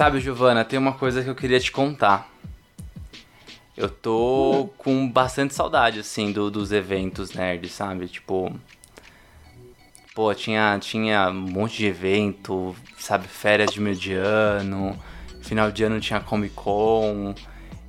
Sabe, Giovana, tem uma coisa que eu queria te contar. Eu tô com bastante saudade, assim, do, dos eventos nerds, sabe? Tipo. Pô, tinha, tinha um monte de evento, sabe? Férias de meio de ano, final de ano tinha Comic Con.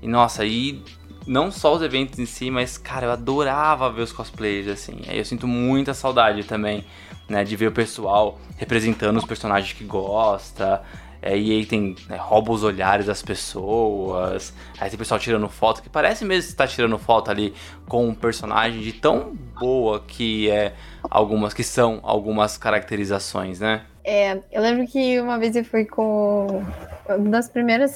E nossa, aí não só os eventos em si, mas, cara, eu adorava ver os cosplayers, assim. Aí eu sinto muita saudade também, né? De ver o pessoal representando os personagens que gosta. É, e aí tem né, rouba os olhares das pessoas. Aí tem pessoal tirando foto, que parece mesmo que está tirando foto ali com um personagem de tão boa que é algumas que são algumas caracterizações, né? É, eu lembro que uma vez eu fui com uma das primeiras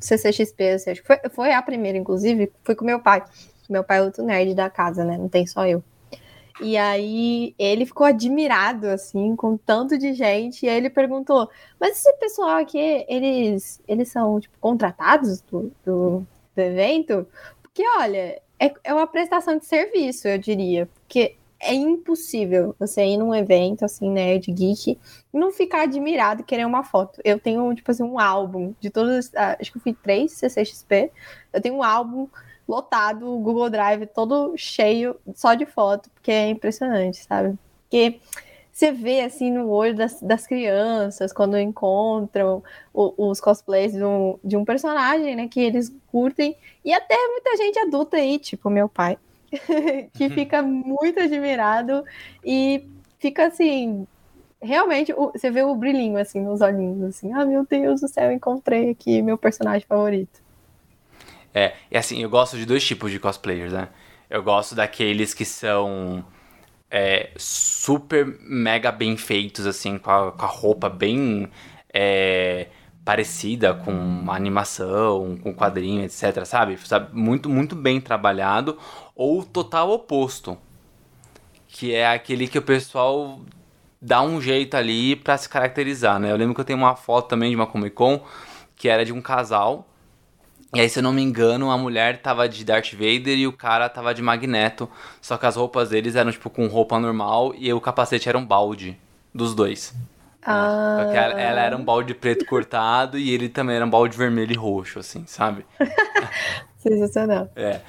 CCXP, acho que foi, foi a primeira, inclusive, fui com meu pai. Meu pai é outro nerd da casa, né? Não tem só eu. E aí ele ficou admirado, assim, com tanto de gente. E aí ele perguntou: Mas esse pessoal aqui, eles, eles são, tipo, contratados do, do, do evento? Porque, olha, é, é uma prestação de serviço, eu diria. Porque é impossível você ir num evento, assim, nerd, geek, e não ficar admirado e querer uma foto. Eu tenho, tipo assim, um álbum de todas. Ah, acho que eu fui três CCXP. Eu tenho um álbum lotado, o Google Drive todo cheio só de foto, porque é impressionante, sabe? Porque você vê assim no olho das, das crianças quando encontram o, os cosplays de um, de um personagem, né? Que eles curtem, e até muita gente adulta aí, tipo meu pai, que fica muito admirado e fica assim. Realmente, você vê o brilhinho assim nos olhinhos, assim, ah, meu Deus do céu, encontrei aqui meu personagem favorito. É, e assim, eu gosto de dois tipos de cosplayers, né? Eu gosto daqueles que são é, super mega bem feitos, assim, com a, com a roupa bem é, parecida com animação, com quadrinho, etc, sabe? sabe? Muito, muito bem trabalhado. Ou o total oposto, que é aquele que o pessoal dá um jeito ali para se caracterizar, né? Eu lembro que eu tenho uma foto também de uma Comic Con que era de um casal e aí, se eu não me engano, a mulher tava de Darth Vader e o cara tava de Magneto. Só que as roupas deles eram, tipo, com roupa normal e o capacete era um balde dos dois. Ah. Ela, ela, era um balde preto cortado e ele também era um balde vermelho e roxo, assim, sabe? Sensacional. É.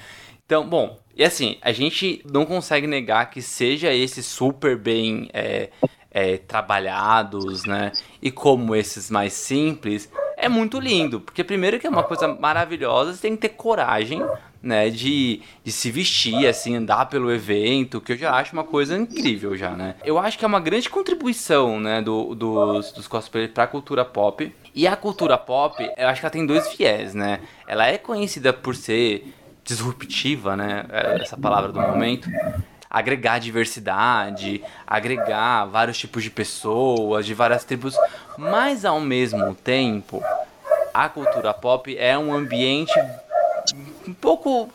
Então, bom, e assim, a gente não consegue negar que seja esses super bem é, é, trabalhados, né? E como esses mais simples, é muito lindo. Porque primeiro que é uma coisa maravilhosa, você tem que ter coragem, né, de, de se vestir, assim, andar pelo evento, que eu já acho uma coisa incrível já, né. Eu acho que é uma grande contribuição, né, do, dos, dos cosplayers pra cultura pop. E a cultura pop, eu acho que ela tem dois viés, né. Ela é conhecida por ser disruptiva, né, é essa palavra do momento agregar diversidade, agregar vários tipos de pessoas, de várias tribos, mas ao mesmo tempo, a cultura pop é um ambiente um pouco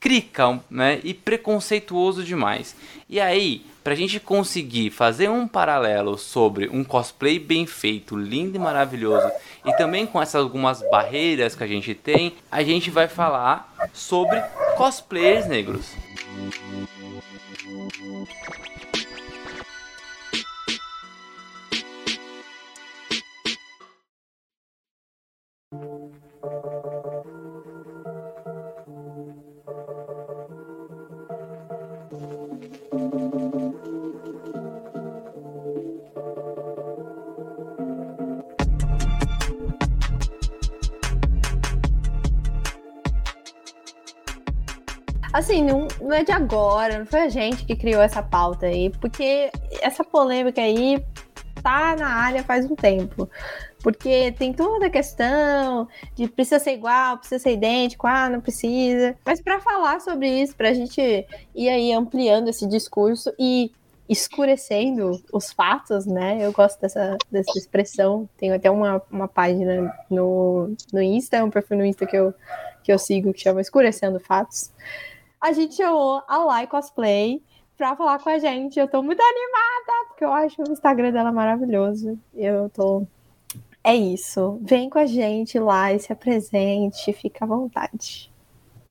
crica, né, e preconceituoso demais. E aí, pra gente conseguir fazer um paralelo sobre um cosplay bem feito, lindo e maravilhoso, e também com essas algumas barreiras que a gente tem, a gente vai falar sobre cosplayers negros. Thank you. Assim, não, não é de agora, não foi a gente que criou essa pauta aí, porque essa polêmica aí tá na área faz um tempo. Porque tem toda a questão de precisa ser igual, precisa ser idêntico, ah, não precisa. Mas para falar sobre isso, para a gente ir aí ampliando esse discurso e escurecendo os fatos, né? Eu gosto dessa, dessa expressão. Tenho até uma, uma página no, no Insta, um perfil no Insta que eu, que eu sigo que chama Escurecendo Fatos. A gente chamou a Lai Cosplay pra falar com a gente. Eu tô muito animada, porque eu acho o Instagram dela maravilhoso. Eu tô. É isso. Vem com a gente lá e se apresente, fica à vontade.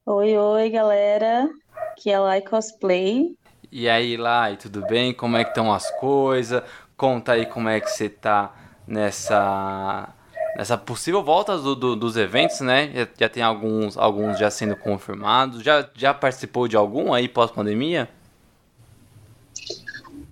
Oi, oi, galera. Aqui é Lai Cosplay. E aí, Lai, tudo bem? Como é que estão as coisas? Conta aí como é que você tá nessa nessa possível volta do, do, dos eventos, né? Já, já, tem alguns, alguns já sendo confirmados. Já, já participou de algum aí pós-pandemia?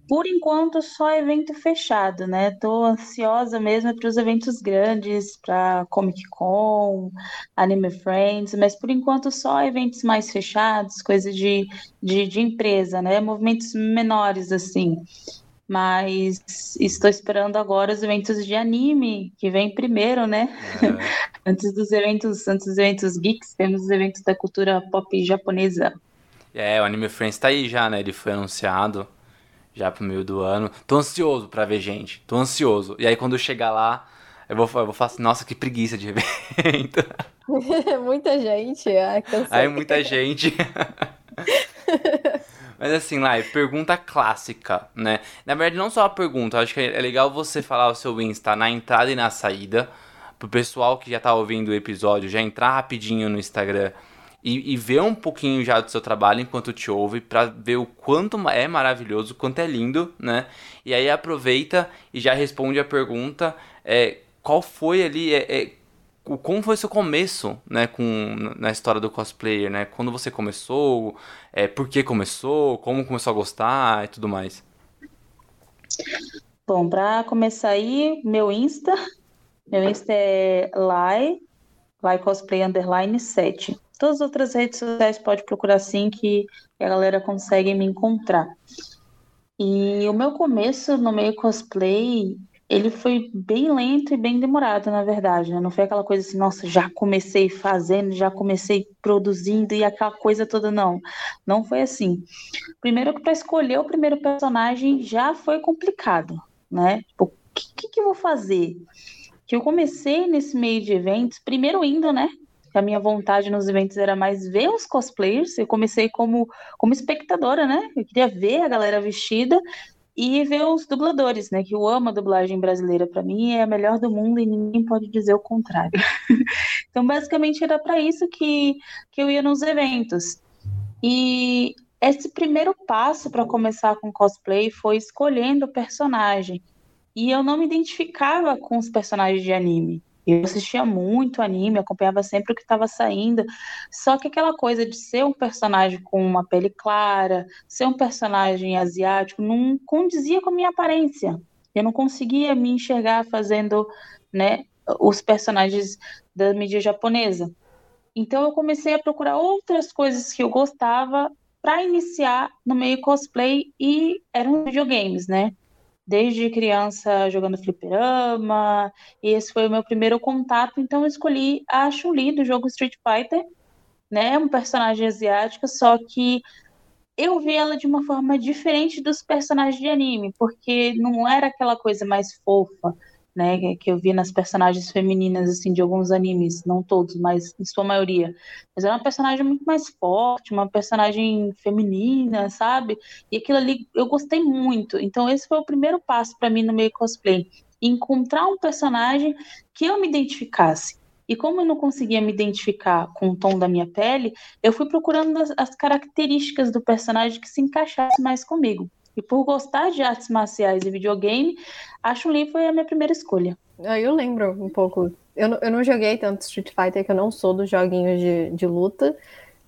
Por enquanto, só evento fechado, né? Tô ansiosa mesmo para os eventos grandes, para Comic Con, Anime Friends, mas por enquanto só eventos mais fechados, coisas de, de, de empresa, né? Movimentos menores, assim. Mas estou esperando agora os eventos de anime, que vem primeiro, né? É. antes dos eventos, antes dos eventos geeks, temos os eventos da cultura pop japonesa. É, o Anime Friends tá aí já, né? Ele foi anunciado já pro meio do ano. Tô ansioso pra ver gente. Tô ansioso. E aí quando eu chegar lá, eu vou, eu vou falar assim, nossa, que preguiça de evento. muita gente. Ai, aí muita gente. Mas assim, lá, pergunta clássica, né? Na verdade, não só a pergunta, acho que é legal você falar o seu Insta na entrada e na saída. Pro pessoal que já tá ouvindo o episódio, já entrar rapidinho no Instagram e, e, ver um pouquinho já do seu trabalho enquanto te ouve, para ver o quanto é maravilhoso, o quanto é lindo, né? E aí aproveita e já responde a pergunta: é, qual foi ali, é, é, como foi seu começo, né, com, na história do cosplayer, né? Quando você começou, é, por que começou, como começou a gostar e tudo mais. Bom, para começar aí, meu Insta, meu Insta é Lai, Lai Cosplay Underline 7. Todas as outras redes sociais pode procurar assim que a galera consegue me encontrar. E o meu começo no meio cosplay, ele foi bem lento e bem demorado, na verdade. Né? Não foi aquela coisa assim, nossa, já comecei fazendo, já comecei produzindo e aquela coisa toda, não. Não foi assim. Primeiro que para escolher o primeiro personagem já foi complicado, né? O que, que, que eu vou fazer? Que eu comecei nesse meio de eventos, primeiro indo, né? a minha vontade nos eventos era mais ver os cosplayers. Eu comecei como, como espectadora, né? Eu queria ver a galera vestida e ver os dubladores, né? Que eu amo a dublagem brasileira. Para mim é a melhor do mundo e ninguém pode dizer o contrário. então, basicamente, era para isso que, que eu ia nos eventos. E esse primeiro passo para começar com cosplay foi escolhendo o personagem. E eu não me identificava com os personagens de anime. Eu assistia muito anime, acompanhava sempre o que estava saindo. Só que aquela coisa de ser um personagem com uma pele clara, ser um personagem asiático, não condizia com a minha aparência. Eu não conseguia me enxergar fazendo né, os personagens da mídia japonesa. Então eu comecei a procurar outras coisas que eu gostava para iniciar no meio cosplay e eram videogames, né? Desde criança jogando fliperama, e esse foi o meu primeiro contato, então eu escolhi a Chun-Li do jogo Street Fighter, né, um personagem asiático, só que eu vi ela de uma forma diferente dos personagens de anime, porque não era aquela coisa mais fofa, né, que eu vi nas personagens femininas assim de alguns animes, não todos, mas em sua maioria. Mas era uma personagem muito mais forte, uma personagem feminina, sabe? E aquilo ali eu gostei muito. Então esse foi o primeiro passo para mim no meio cosplay, encontrar um personagem que eu me identificasse. E como eu não conseguia me identificar com o tom da minha pele, eu fui procurando as, as características do personagem que se encaixasse mais comigo. E por gostar de artes marciais e videogame, a Chun-Li foi a minha primeira escolha. Ah, eu lembro um pouco. Eu, eu não joguei tanto Street Fighter, que eu não sou dos joguinhos de, de luta.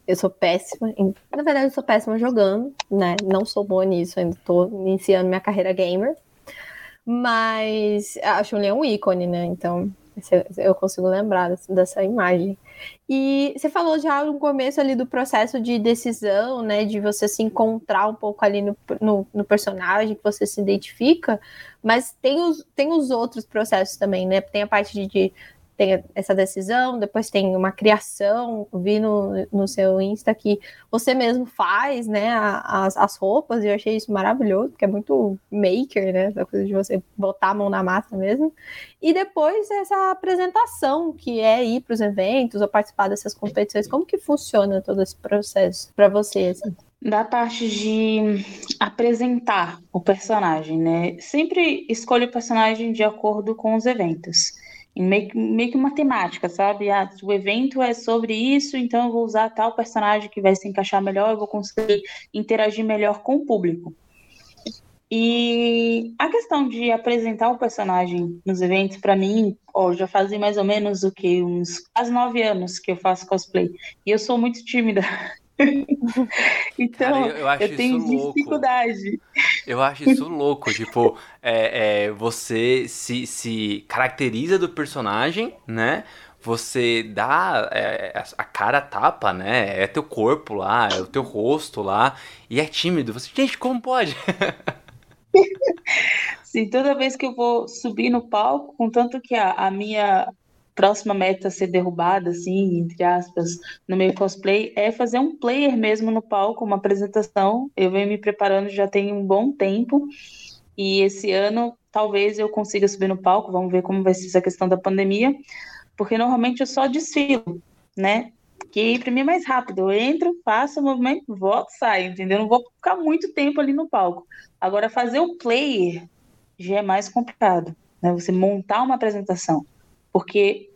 Eu sou péssima. Em, na verdade, eu sou péssima jogando, né? Não sou boa nisso, ainda tô iniciando minha carreira gamer. Mas a Chun-Li é um ícone, né? Então, eu consigo lembrar dessa imagem. E você falou já no começo ali do processo de decisão, né? De você se encontrar um pouco ali no, no, no, personagem que você se identifica, mas tem os, tem os outros processos também, né? Tem a parte de, de tem essa decisão, depois tem uma criação, vi no, no seu Insta que você mesmo faz, né, as, as roupas, e eu achei isso maravilhoso, porque é muito maker, né, essa coisa de você botar a mão na massa mesmo. E depois essa apresentação, que é ir para os eventos ou participar dessas competições, como que funciona todo esse processo para você, assim? Da parte de apresentar o personagem, né? Sempre escolho o personagem de acordo com os eventos meio, meio que uma temática, sabe? Ah, o evento é sobre isso, então eu vou usar tal personagem que vai se encaixar melhor, eu vou conseguir interagir melhor com o público. E a questão de apresentar o personagem nos eventos, para mim, ó, já fazem mais ou menos o que? Uns quase nove anos que eu faço cosplay. E eu sou muito tímida. então, Cara, eu, eu, eu tenho dificuldade. Eu acho isso louco. Tipo, é, é, você se, se caracteriza do personagem, né? Você dá é, a cara tapa, né? É teu corpo lá, é o teu rosto lá. E é tímido. Você, gente, como pode? Sim, toda vez que eu vou subir no palco, contanto que a, a minha próxima meta a ser derrubada, assim, entre aspas, no meio cosplay, é fazer um player mesmo no palco, uma apresentação. Eu venho me preparando já tem um bom tempo. E esse ano talvez eu consiga subir no palco, vamos ver como vai ser essa questão da pandemia, porque normalmente eu só desfilo, né? Que para mim é mais rápido. Eu entro, faço o movimento, volto, saio, entendeu? Não vou ficar muito tempo ali no palco. Agora, fazer o player já é mais complicado, né? Você montar uma apresentação. Porque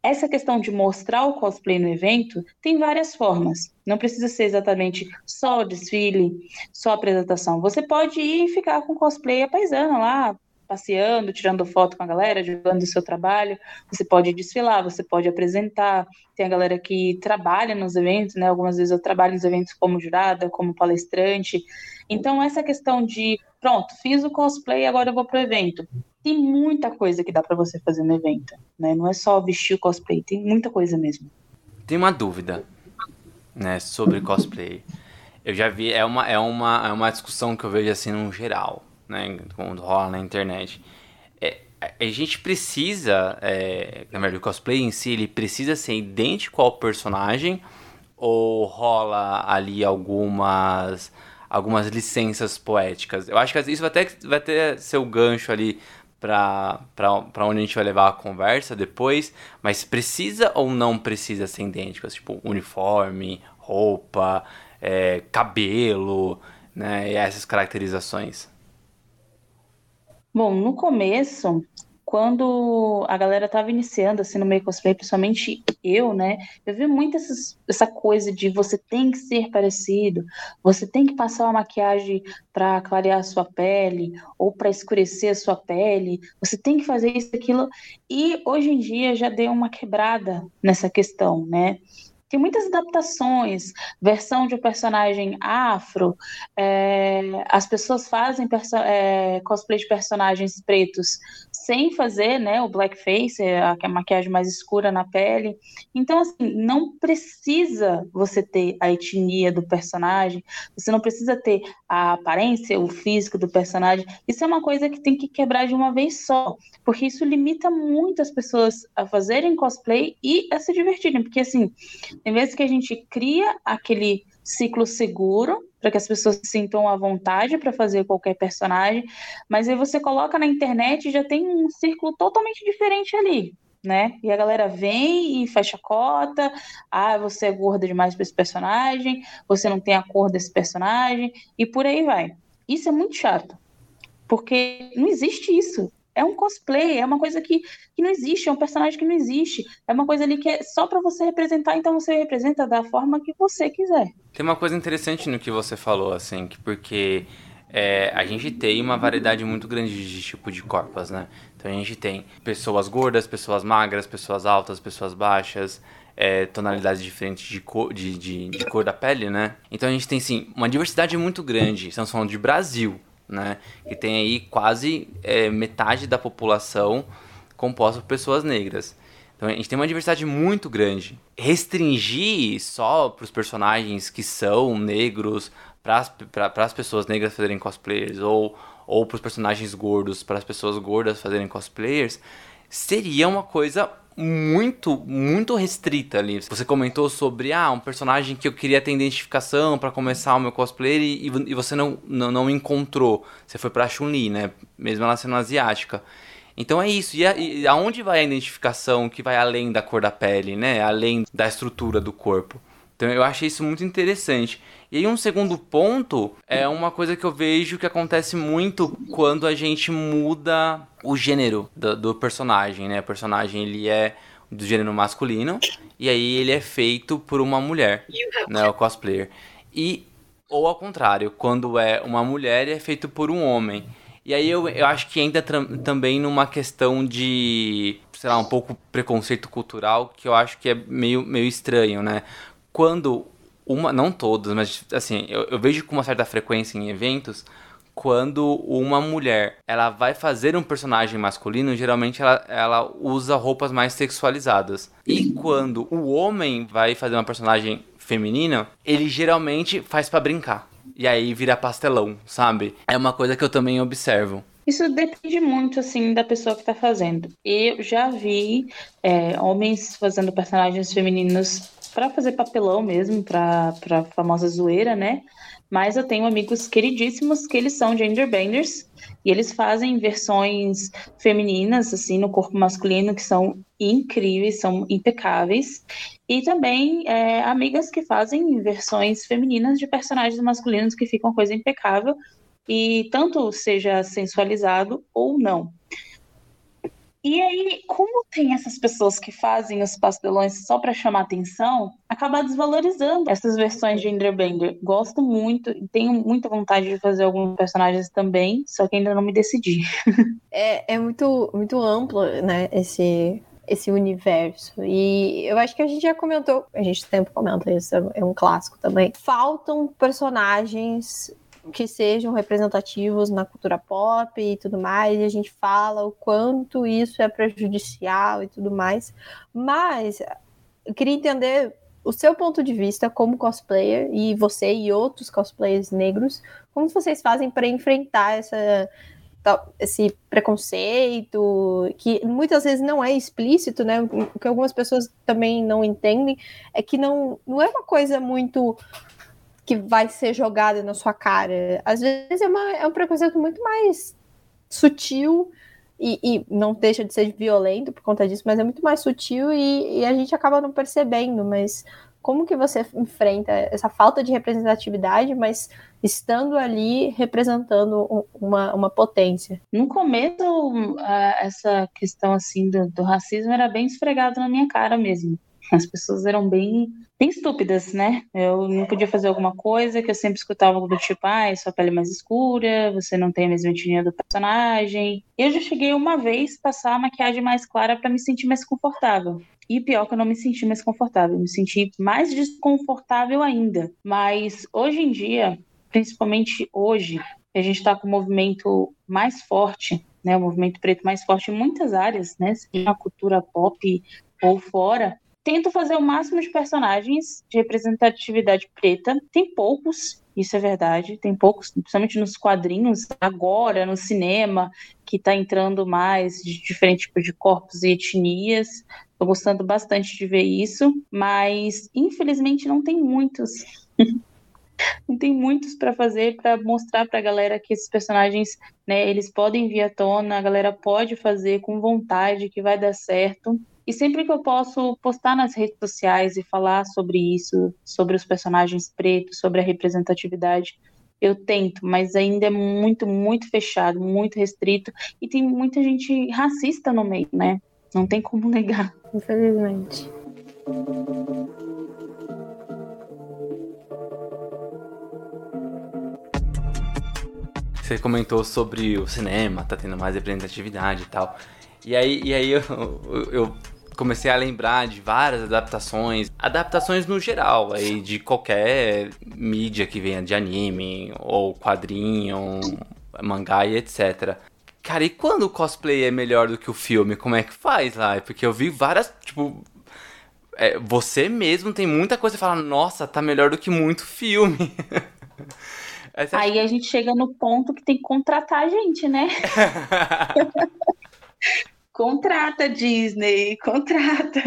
essa questão de mostrar o cosplay no evento tem várias formas. Não precisa ser exatamente só desfile, só apresentação. Você pode ir e ficar com cosplay a paisana lá, passeando, tirando foto com a galera, divulgando o seu trabalho. Você pode desfilar, você pode apresentar. Tem a galera que trabalha nos eventos, né? Algumas vezes eu trabalho nos eventos como jurada, como palestrante. Então, essa questão de, pronto, fiz o cosplay, agora eu vou pro evento tem muita coisa que dá para você fazer no evento, né? Não é só vestir o cosplay, tem muita coisa mesmo. Tem uma dúvida, né, sobre cosplay. Eu já vi, é uma, é uma, é uma discussão que eu vejo assim no geral, né, quando rola na internet. É, a gente precisa, é, na verdade, o cosplay em si, ele precisa ser idêntico ao personagem ou rola ali algumas algumas licenças poéticas. Eu acho que isso vai até vai ter seu gancho ali para onde a gente vai levar a conversa depois, mas precisa ou não precisa ser idênticas? Tipo, uniforme, roupa, é, cabelo, né? E essas caracterizações. Bom, no começo, quando a galera tava iniciando assim no meio cosplay, principalmente eu, né? Eu vi muito essas, essa coisa de você tem que ser parecido, você tem que passar uma maquiagem para clarear a sua pele ou para escurecer a sua pele, você tem que fazer isso aquilo e hoje em dia já deu uma quebrada nessa questão, né? Tem muitas adaptações, versão de um personagem afro, é, as pessoas fazem é, cosplay de personagens pretos sem fazer né, o blackface, é a, a maquiagem mais escura na pele. Então, assim, não precisa você ter a etnia do personagem, você não precisa ter a aparência, o físico do personagem. Isso é uma coisa que tem que quebrar de uma vez só, porque isso limita muito as pessoas a fazerem cosplay e a se divertirem, porque assim em vez que a gente cria aquele ciclo seguro para que as pessoas se sintam à vontade para fazer qualquer personagem, mas aí você coloca na internet e já tem um círculo totalmente diferente ali, né? E a galera vem e faz chacota, ah, você é gorda demais para esse personagem, você não tem a cor desse personagem, e por aí vai. Isso é muito chato, porque não existe isso é um cosplay, é uma coisa que, que não existe, é um personagem que não existe. É uma coisa ali que é só para você representar, então você representa da forma que você quiser. Tem uma coisa interessante no que você falou, assim, que porque é, a gente tem uma variedade muito grande de tipo de corpos, né? Então a gente tem pessoas gordas, pessoas magras, pessoas altas, pessoas baixas. É, tonalidades diferentes de cor, de, de, de, cor da pele, né? Então a gente tem, sim, uma diversidade muito grande. Estamos falando de Brasil, né? Que tem aí quase é, metade da população composta por pessoas negras. Então a gente tem uma diversidade muito grande. Restringir só para os personagens que são negros, para as pessoas negras fazerem cosplayers, ou, ou para os personagens gordos, para as pessoas gordas fazerem cosplayers, seria uma coisa muito, muito restrita ali. Você comentou sobre, ah, um personagem que eu queria ter identificação para começar o meu cosplay e, e você não, não, não encontrou. Você foi pra Chun-Li, né? Mesmo ela sendo asiática. Então é isso. E, a, e aonde vai a identificação que vai além da cor da pele, né? Além da estrutura do corpo. Então eu achei isso muito interessante. E aí um segundo ponto é uma coisa que eu vejo que acontece muito quando a gente muda o gênero do, do personagem, né? O personagem ele é do gênero masculino e aí ele é feito por uma mulher, né? O cosplayer. E ou ao contrário, quando é uma mulher é feito por um homem. E aí eu, eu acho que entra também numa questão de, sei lá, um pouco preconceito cultural que eu acho que é meio, meio estranho, né? Quando uma, não todos, mas assim, eu, eu vejo com uma certa frequência em eventos quando uma mulher ela vai fazer um personagem masculino, geralmente ela, ela usa roupas mais sexualizadas. E quando o homem vai fazer uma personagem feminina, ele geralmente faz para brincar. E aí vira pastelão, sabe? É uma coisa que eu também observo. Isso depende muito, assim, da pessoa que está fazendo. Eu já vi é, homens fazendo personagens femininos para fazer papelão mesmo, para a famosa zoeira, né? Mas eu tenho amigos queridíssimos que eles são genderbenders e eles fazem versões femininas, assim, no corpo masculino, que são incríveis, são impecáveis. E também é, amigas que fazem versões femininas de personagens masculinos que ficam coisa impecável e tanto seja sensualizado ou não. E aí, como tem essas pessoas que fazem os pastelões só para chamar atenção, acaba desvalorizando essas versões de Genderbender. Gosto muito, tenho muita vontade de fazer alguns personagens também, só que ainda não me decidi. É, é muito, muito amplo, né, esse, esse universo. E eu acho que a gente já comentou, a gente sempre comenta isso, é um clássico também. Faltam personagens que sejam representativos na cultura pop e tudo mais, e a gente fala o quanto isso é prejudicial e tudo mais. Mas eu queria entender o seu ponto de vista como cosplayer e você e outros cosplayers negros, como vocês fazem para enfrentar essa esse preconceito, que muitas vezes não é explícito, né? O que algumas pessoas também não entendem é que não, não é uma coisa muito que vai ser jogada na sua cara. Às vezes é, uma, é um preconceito muito mais sutil e, e, não deixa de ser violento por conta disso, mas é muito mais sutil e, e, a gente acaba não percebendo. Mas como que você enfrenta essa falta de representatividade, mas estando ali representando uma, uma potência? No começo, essa questão assim do, do racismo era bem esfregado na minha cara mesmo. As pessoas eram bem, bem estúpidas, né? Eu não podia fazer alguma coisa que eu sempre escutava do tipo, ah, sua pele é mais escura, você não tem a mesma etnia do personagem. Eu já cheguei uma vez passar a maquiagem mais clara para me sentir mais confortável. E pior que eu não me senti mais confortável, me senti mais desconfortável ainda. Mas hoje em dia, principalmente hoje, a gente está com um movimento mais forte, né, o movimento preto mais forte em muitas áreas, né, seja na cultura pop ou fora, tento fazer o máximo de personagens de representatividade preta. Tem poucos, isso é verdade, tem poucos, principalmente nos quadrinhos, agora no cinema, que está entrando mais de diferentes tipos de corpos e etnias. Estou gostando bastante de ver isso, mas infelizmente não tem muitos. não tem muitos para fazer para mostrar para a galera que esses personagens, né, eles podem vir à tona, a galera pode fazer com vontade, que vai dar certo. E sempre que eu posso postar nas redes sociais e falar sobre isso, sobre os personagens pretos, sobre a representatividade, eu tento, mas ainda é muito, muito fechado, muito restrito. E tem muita gente racista no meio, né? Não tem como negar. Infelizmente. Você comentou sobre o cinema, tá tendo mais representatividade e tal. E aí, e aí eu, eu comecei a lembrar de várias adaptações, adaptações no geral, aí de qualquer mídia que venha de anime ou quadrinho, mangá e etc. Cara, e quando o cosplay é melhor do que o filme, como é que faz lá? Porque eu vi várias, tipo, é, você mesmo tem muita coisa e fala, nossa, tá melhor do que muito filme. Aí a gente chega no ponto que tem que contratar a gente, né? Contrata, Disney, contrata.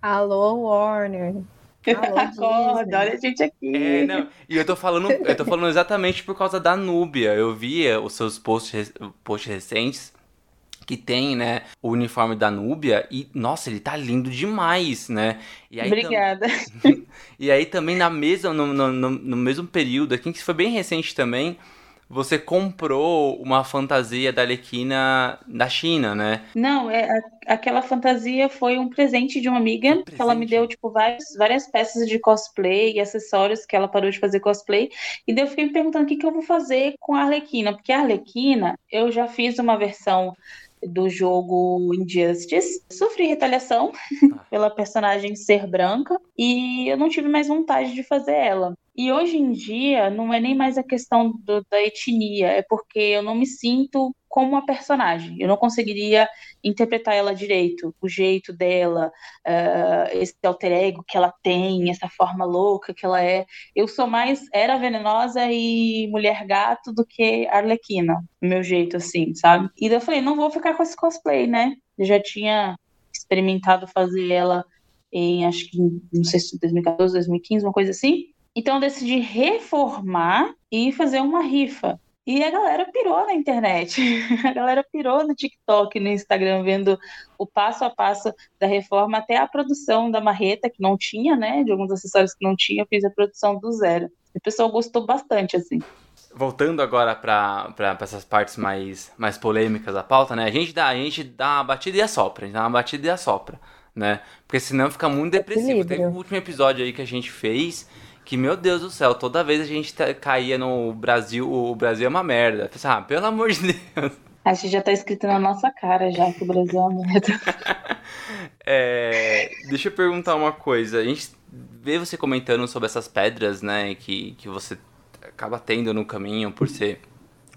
Alô, Warner. Alô, Acorda, Disney. olha a gente aqui. É, não, e eu tô falando, eu tô falando exatamente por causa da Núbia. Eu via os seus posts, posts recentes que tem, né, o uniforme da Núbia e, nossa, ele tá lindo demais, né? E aí, tam- Obrigada. e aí também na mesma, no, no, no- no mesmo período aqui, que foi bem recente também, você comprou uma fantasia da Arlequina da China, né? Não, é, a- aquela fantasia foi um presente de uma amiga Um que ela me deu, tipo, várias, várias peças de cosplay e acessórios que ela parou de fazer cosplay. E daí eu fiquei me perguntando o que que eu vou fazer com a Arlequina, porque a Arlequina, eu já fiz uma versão do jogo Injustice, sofri retaliação pela personagem ser branca e eu não tive mais vontade de fazer ela. E hoje em dia não é nem mais a questão do- da etnia, é porque eu não me sinto como a personagem. Eu não conseguiria interpretar ela direito, o jeito dela, ah, esse alter ego que ela tem, essa forma louca que ela é. Eu sou mais Era Venenosa e Mulher Gato do que Arlequina, meu jeito, assim, sabe? E daí eu falei, não vou ficar com esse cosplay, né? Eu já tinha experimentado fazer ela em, acho que, não sei se 2014, 2015, uma coisa assim. Então eu decidi reformar e fazer uma rifa. E a galera pirou na internet. A galera pirou no TikTok, no Instagram, vendo o passo a passo da reforma, até a produção da marreta, que não tinha, né? De alguns acessórios que não tinha, eu fiz a produção do zero. E o pessoal gostou bastante, assim. Voltando agora pra essas partes mais, mais polêmicas da pauta, né? A gente, dá, a gente dá uma batida e assopra, a gente dá uma batida e assopra, né? Porque senão fica muito depressivo. Equilíbrio. Teve o último episódio aí que a gente fez, que, meu Deus do céu, toda vez a gente tá- caía no Brasil, o Brasil é uma merda. Eu pensei, Ah, pelo amor de Deus. Acho que já tá escrito na nossa cara já que o Brasil é uma merda. É, deixa eu perguntar uma coisa. A gente vê você comentando sobre essas pedras, né, que, que você acaba tendo no caminho por ser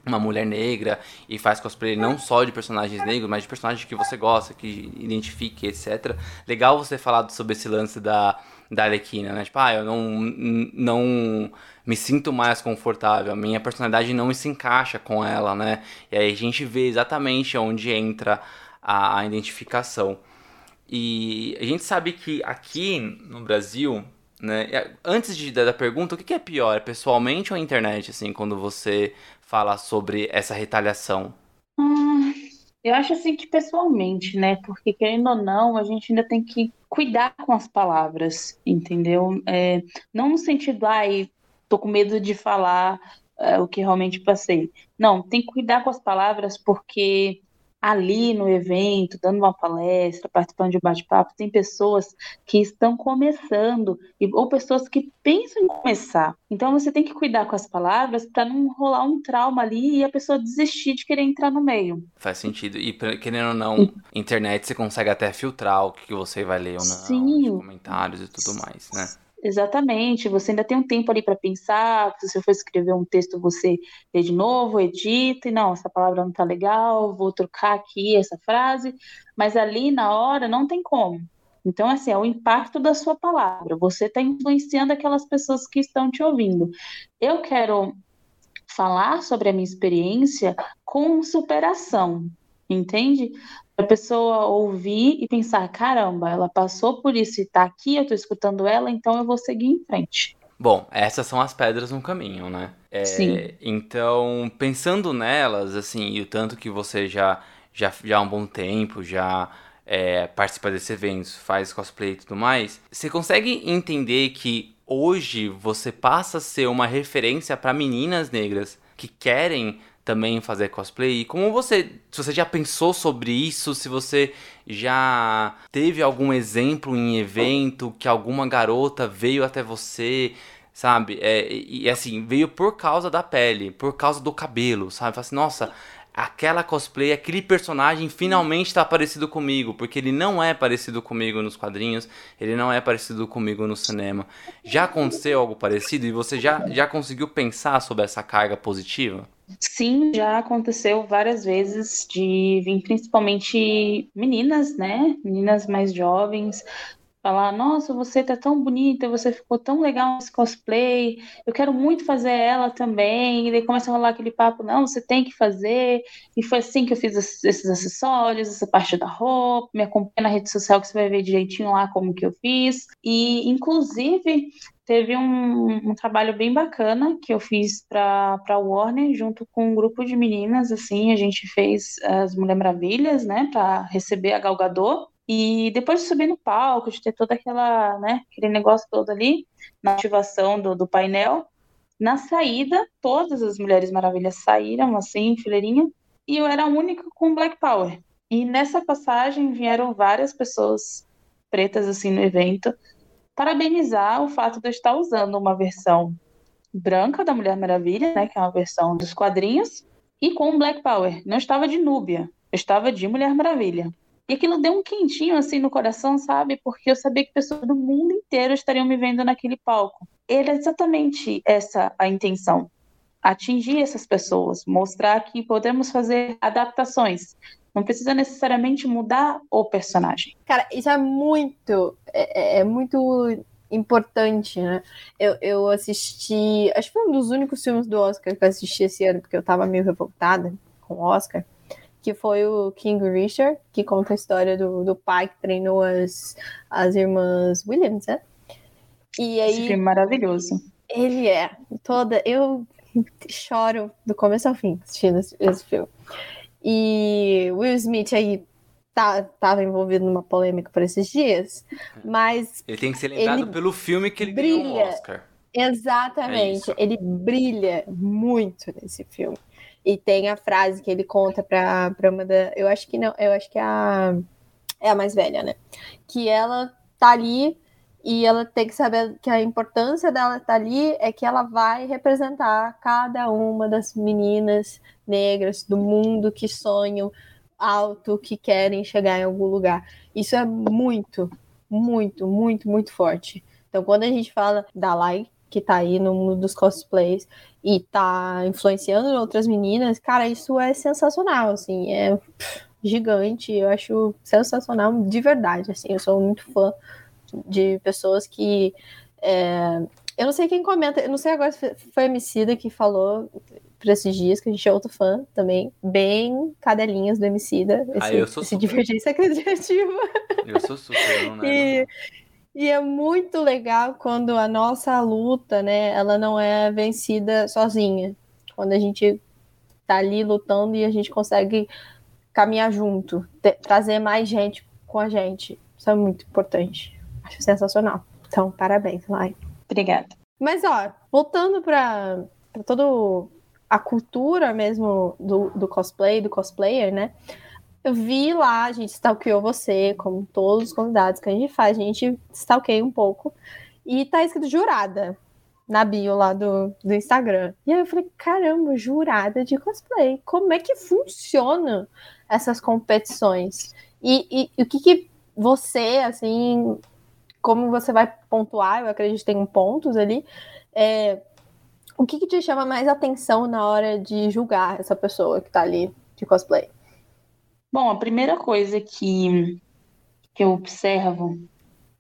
uma mulher negra e faz cosplay não só de personagens negros, mas de personagens que você gosta, que identifique, etc. Legal você falar sobre esse lance da, da Arlequina, né? Tipo, ah, eu não, não me sinto mais confortável, a minha personalidade não se encaixa com ela, né? E aí a gente vê exatamente onde entra a, a identificação. E a gente sabe que aqui no Brasil, né? é- Antes de, da pergunta, o que que é pior, pessoalmente ou a internet, assim, quando você fala sobre essa retaliação? Hum, eu acho assim que pessoalmente, né? Porque querendo ou não, a gente ainda tem que cuidar com as palavras, entendeu? É, não no sentido, ai, tô com medo de falar é, o que realmente passei. Não, tem que cuidar com as palavras porque ali no evento, dando uma palestra, participando de um bate-papo, tem pessoas que estão começando ou pessoas que pensam em começar. Então você tem que cuidar com as palavras para não rolar um trauma ali e a pessoa desistir de querer entrar no meio. Faz sentido. E querendo ou não, internet você consegue até filtrar o que você vai ler ou não, Sim. os comentários e tudo mais, né? Exatamente, você ainda tem um tempo ali para pensar. Se você for escrever um texto, você lê de novo, edita, e não, essa palavra não tá legal, vou trocar aqui essa frase, mas ali na hora não tem como. Então, assim, é o impacto da sua palavra. Você está influenciando aquelas pessoas que estão te ouvindo. Eu quero falar sobre a minha experiência com superação, entende? A pessoa ouvir e pensar, caramba, ela passou por isso e tá aqui, eu tô escutando ela, então eu vou seguir em frente. Bom, essas são as pedras no caminho, né? É, Sim. Então, pensando nelas, assim, e o tanto que você já, já, já há um bom tempo, já é, participa desses eventos, faz cosplay e tudo mais, você consegue entender que hoje você passa a ser uma referência para meninas negras que querem também fazer cosplay? E como você, se você já pensou sobre isso, se você já teve algum exemplo em evento que alguma garota veio até você, sabe? É, e assim, veio por causa da pele, por causa do cabelo, sabe? Fala assim, nossa, aquela cosplay, aquele personagem finalmente tá parecido comigo, porque ele não é parecido comigo nos quadrinhos, ele não é parecido comigo no cinema. Já aconteceu algo parecido e você já, já conseguiu pensar sobre essa carga positiva? Sim, já aconteceu várias vezes de vir principalmente meninas, né? Meninas mais jovens, falar, nossa, você tá tão bonita, você ficou tão legal nesse cosplay, eu quero muito fazer ela também, e daí começa a rolar aquele papo, não, você tem que fazer, e foi assim que eu fiz esses acessórios, essa parte da roupa, me acompanha na rede social que você vai ver direitinho lá como que eu fiz, e inclusive teve um, um trabalho bem bacana que eu fiz para a Warner, junto com um grupo de meninas, assim, a gente fez as Mulher Maravilhas, né, para receber a Galgador, e depois de subir no palco, de ter toda aquela, né, aquele negócio todo ali, na ativação do, do painel, na saída, todas as Mulheres Maravilhas saíram, assim, em fileirinha, e eu era a única com Black Power. E nessa passagem vieram várias pessoas pretas, assim, no evento, parabenizar o fato de eu estar usando uma versão branca da Mulher Maravilha, né, que é uma versão dos quadrinhos, e com Black Power. Não estava de Núbia, eu estava de Mulher Maravilha. E aquilo deu um quentinho assim no coração, sabe? Porque eu sabia que pessoas do mundo inteiro estariam me vendo naquele palco. Era exatamente essa a intenção. Atingir essas pessoas, mostrar que podemos fazer adaptações. Não precisa necessariamente mudar o personagem. Cara, isso é muito. É, é, é muito importante, né? Eu, eu assisti. Acho que foi um dos únicos filmes do Oscar que eu assisti esse ano, porque eu tava meio revoltada com o Oscar que foi o King Richard, que conta a história do, do pai que treinou as, as irmãs Williams, né? E aí, Esse filme é maravilhoso. Ele é. Toda. Eu choro do começo ao fim assistindo esse, esse filme. E Will Smith aí tá, tava envolvido numa polêmica por esses dias, mas. Ele tem que ser lembrado pelo filme que ele brilha. ganhou um Oscar. Exatamente. É ele brilha muito nesse filme. E tem a frase que ele conta pra, pra uma da. Eu acho que não, eu acho que é a, é a mais velha, né? Que ela tá ali e ela tem que saber que a importância dela estar tá ali é que ela vai representar cada uma das meninas negras do mundo que sonham alto, que querem chegar em algum lugar. Isso é muito, muito, muito, muito forte. Então, quando a gente fala da Lai, que tá aí no mundo dos cosplays e tá influenciando outras meninas, cara, isso é sensacional, assim, é gigante, eu acho sensacional de verdade, assim, eu sou muito fã de pessoas que é, eu não sei quem comenta, eu não sei agora se foi a Emicida que falou por esses dias, que a gente é outro fã também, bem cadelinhas do Emicida, esse, ah, eu sou esse divergência criativa. Eu sou super, não é? E, e é muito legal quando a nossa luta, né, ela não é vencida sozinha. Quando a gente tá ali lutando e a gente consegue caminhar junto, trazer mais gente com a gente. Isso é muito importante. Acho sensacional. Então, parabéns, Lai. Obrigada. Mas, ó, voltando para toda a cultura mesmo do, do cosplay, do cosplayer, né? Eu vi lá, a gente stalkeou você, como todos os convidados que a gente faz, a gente stalkeia um pouco. E tá escrito jurada na bio lá do, do Instagram. E aí eu falei, caramba, jurada de cosplay. Como é que funciona essas competições? E, e, e o que, que você, assim, como você vai pontuar, eu acredito que tem pontos ali, é, o que, que te chama mais atenção na hora de julgar essa pessoa que tá ali de cosplay? Bom, a primeira coisa que, que eu observo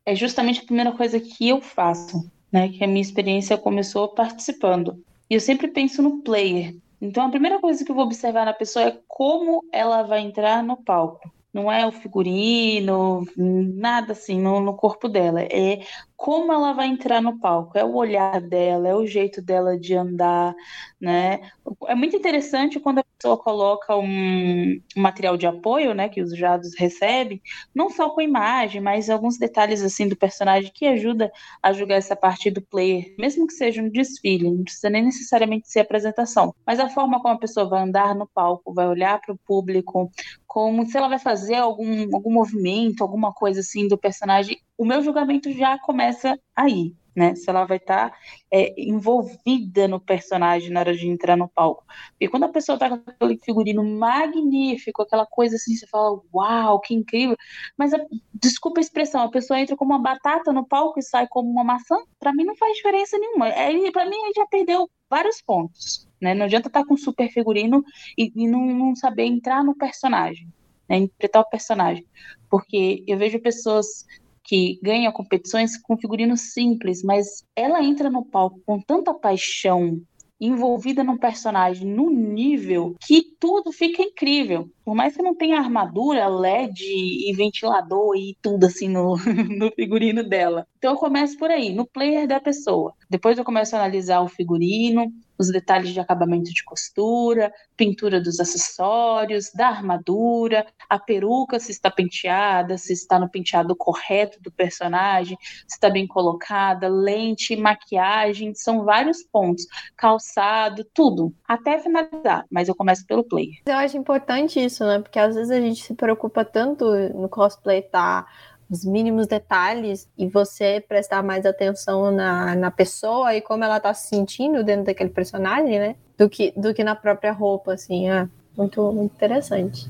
é justamente a primeira coisa que eu faço, né? Que a minha experiência começou participando. E eu sempre penso no player. Então, a primeira coisa que eu vou observar na pessoa é como ela vai entrar no palco não é o figurino, nada assim no, no, corpo dela. É como ela vai entrar no palco, é o olhar dela, é o jeito dela de andar, né? É muito interessante quando a pessoa coloca um, material de apoio, né, que os jurados recebem, não só com imagem, mas alguns detalhes assim do personagem que ajuda a julgar essa parte do player, mesmo que seja um desfile, não precisa nem necessariamente ser apresentação, mas a forma como a pessoa vai andar no palco, vai olhar para o público, como se ela vai fazer algum, algum movimento, alguma coisa assim do personagem, o meu julgamento já começa aí, né? Se ela vai estar tá, é, envolvida no personagem na hora de entrar no palco. E quando a pessoa tá com aquele figurino magnífico, aquela coisa assim, você fala, uau, que incrível. Mas, a, desculpa a expressão, a pessoa entra como uma batata no palco e sai como uma maçã, para mim não faz diferença nenhuma. É, para mim, já perdeu vários pontos. Né? Não adianta estar tá com super figurino e, e não, não saber entrar no personagem, né? interpretar o personagem. Porque eu vejo pessoas que ganha competições com figurino simples, mas ela entra no palco com tanta paixão, envolvida num personagem num nível que tudo fica incrível. Por mais que não tenha armadura, LED e ventilador e tudo assim no, no figurino dela. Então eu começo por aí, no player da pessoa. Depois eu começo a analisar o figurino, os detalhes de acabamento de costura, pintura dos acessórios, da armadura, a peruca se está penteada, se está no penteado correto do personagem, se está bem colocada, lente, maquiagem, são vários pontos, calçado, tudo, até finalizar, mas eu começo pelo player. Eu acho importante isso, né? Porque às vezes a gente se preocupa tanto no cosplay tá os mínimos detalhes e você prestar mais atenção na, na pessoa e como ela tá se sentindo dentro daquele personagem, né? Do que, do que na própria roupa, assim. É muito, muito interessante.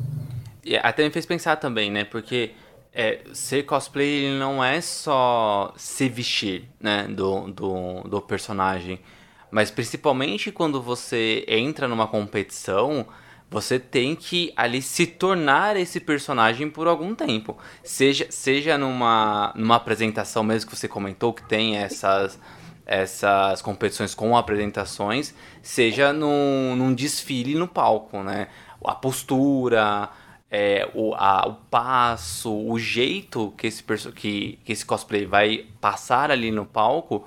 E até me fez pensar também, né? Porque é, ser cosplay não é só se vestir, né? Do, do, do personagem. Mas principalmente quando você entra numa competição você tem que ali se tornar esse personagem por algum tempo. Seja, seja numa, numa apresentação mesmo que você comentou que tem essas, essas competições com apresentações, seja num, num desfile no palco, né? A postura, é, o, a, o passo, o jeito que esse, que, que esse cosplay vai passar ali no palco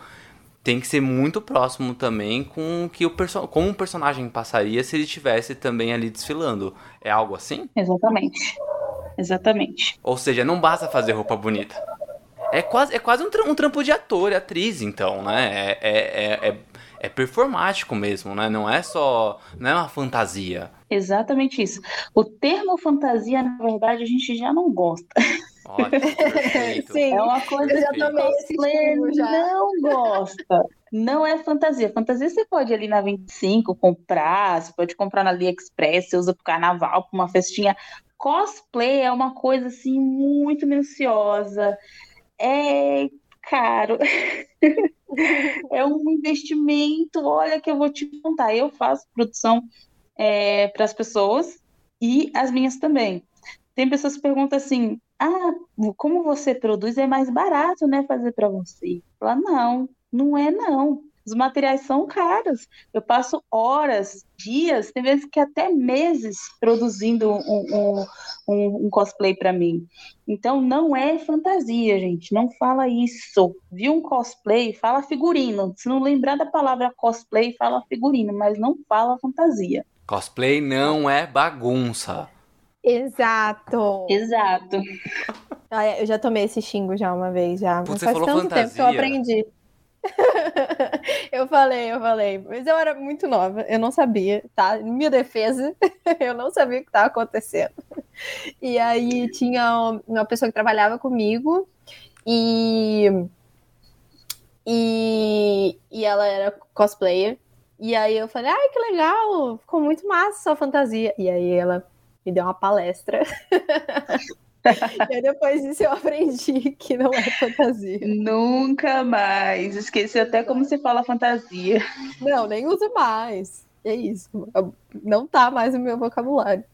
tem que ser muito próximo também com que o como um personagem passaria se ele estivesse também ali desfilando. É algo assim? Exatamente. Exatamente. Ou seja, não basta fazer roupa bonita. É quase, é quase um, tra um trampo de ator e atriz, então, né? É, é, é, é, é performático mesmo, né? Não é só. Não é uma fantasia. Exatamente isso. O termo fantasia, na verdade, a gente já não gosta. Sim, é uma coisa que o cosplayer não gosta. Não é fantasia. Fantasia você pode ir ali na 25 comprar, você pode comprar na AliExpress, você usa pro carnaval, pra uma festinha. Cosplay é uma coisa assim muito minuciosa. É caro. é um investimento. Olha que eu vou te contar. Eu faço produção é, para as pessoas e as minhas também. Tem pessoas que perguntam assim: ah, como você produz é mais barato, né, fazer para você. Fala, não, não é não. Os materiais são caros. Eu passo horas, dias, tem vezes que até meses produzindo um, um, um, um cosplay para mim. Então não é fantasia, gente. Não fala isso. Viu um cosplay, fala figurino. Se não lembrar da palavra cosplay, fala figurino, mas não fala fantasia. Cosplay não é bagunça. Exato. Exato. Ah, eu já tomei esse xingo já uma vez, já. Mas faz tanto fantasia. tempo que eu aprendi. eu falei, eu falei. Mas eu era muito nova, eu não sabia, tá? Em minha defesa, eu não sabia o que estava acontecendo. E aí tinha uma pessoa que trabalhava comigo e. E, e ela era cosplayer. E aí eu falei, ai, que legal, ficou muito massa sua fantasia. E aí ela me deu uma palestra. e aí depois disso eu aprendi que não é fantasia. Nunca mais. Esqueci até como se fala fantasia. Não, nem uso mais. É isso. Não tá mais no meu vocabulário.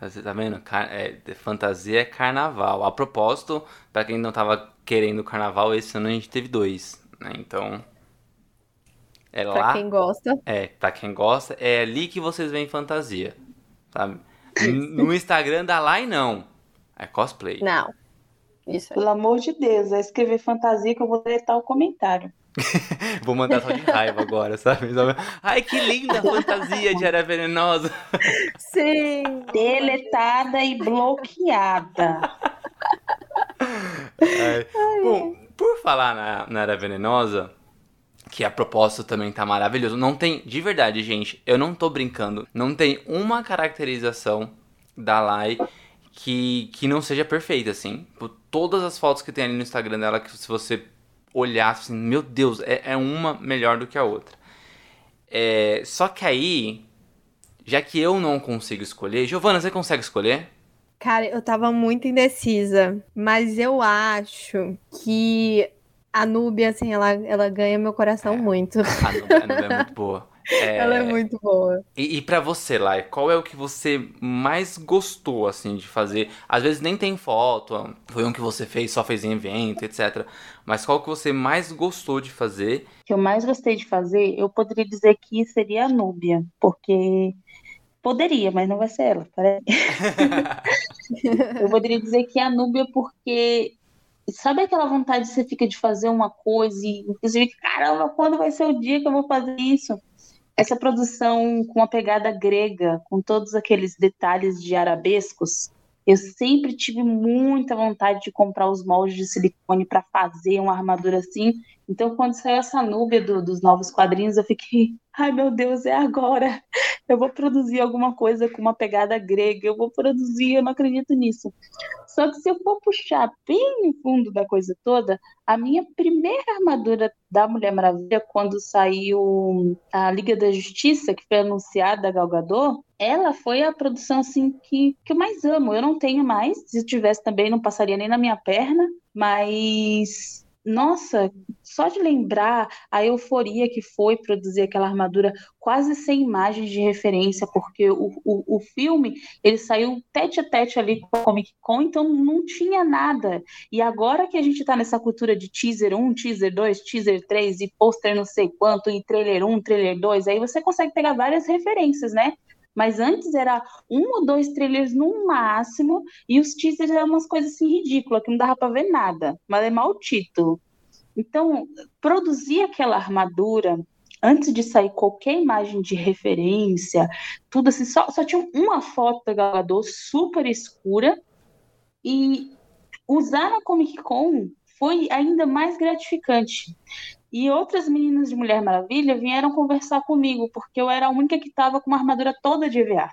Você tá vendo? É, fantasia é carnaval. A propósito, para quem não tava querendo carnaval, esse ano a gente teve dois, né? Então. É pra lá. Pra quem gosta. É, pra quem gosta, é ali que vocês veem fantasia. Sabe? No Instagram da Lai, não. É cosplay. Não. Isso aí. Pelo amor de Deus, é escrever fantasia que eu vou deletar o comentário. vou mandar só de raiva agora, sabe? Ai, que linda fantasia de Era Venenosa. Sim. Deletada e bloqueada. Bom, por falar na, na Era Venenosa, que a propósito também tá maravilhoso. Não tem, de verdade, gente, eu não tô brincando. Não tem uma caracterização da Lai que, que não seja perfeita, assim. Por todas as fotos que tem ali no Instagram dela, que se você olhar assim, meu Deus, é, é uma melhor do que a outra. É, só que aí, já que eu não consigo escolher, Giovana, você consegue escolher? Cara, eu tava muito indecisa, mas eu acho que A Núbia, assim, ela, ela ganha meu coração É. muito. A Nubia, a Nubia é muito boa. É, Ela é muito boa. E, e para você, Lai, qual é o que você mais gostou, assim, de fazer? Às vezes nem tem foto, foi um que você fez, só fez em evento, etc. Mas qual que você mais gostou de fazer? O que eu mais gostei de fazer, eu poderia dizer que seria a Núbia, porque poderia, mas não vai ser ela. Parece. Eu poderia dizer que é a Núbia porque sabe aquela vontade que você fica de fazer uma coisa e inclusive, caramba, quando vai ser o dia que eu vou fazer isso? Essa produção com a pegada grega, com todos aqueles detalhes de arabescos, eu sempre tive muita vontade de comprar os moldes de silicone para fazer uma armadura assim. Então, quando saiu essa núbia do- dos novos quadrinhos, eu fiquei, ai meu Deus, é agora. Eu vou produzir alguma coisa com uma pegada grega, eu vou produzir, eu não acredito nisso. Só que se eu for puxar bem no fundo da coisa toda, a minha primeira armadura da Mulher Maravilha, quando saiu a Liga da Justiça, que foi anunciada a Gal Gadot, ela foi a produção assim que, que eu mais amo. Eu não tenho mais, se eu tivesse também não passaria nem na minha perna, mas nossa, só de lembrar a euforia que foi produzir aquela armadura quase sem imagens de referência, porque o, o, o filme ele saiu tete a tete ali com a Comic Con, então não tinha nada. E agora que a gente tá nessa cultura de teaser 1, teaser 2, teaser 3 e pôster não sei quanto, e trailer 1, trailer 2, aí você consegue pegar várias referências, né? Mas antes era um ou dois trailers no máximo, e os teasers eram umas coisas assim ridículas, que não dava pra ver nada. Mas é mau título. Então, produzir aquela armadura antes de sair qualquer imagem de referência, tudo assim, só, só tinha uma foto da Gal Gadot super escura e usar na Comic Con foi ainda mais gratificante. E outras meninas de Mulher Maravilha vieram conversar comigo, porque eu era a única que estava com uma armadura toda de EVA.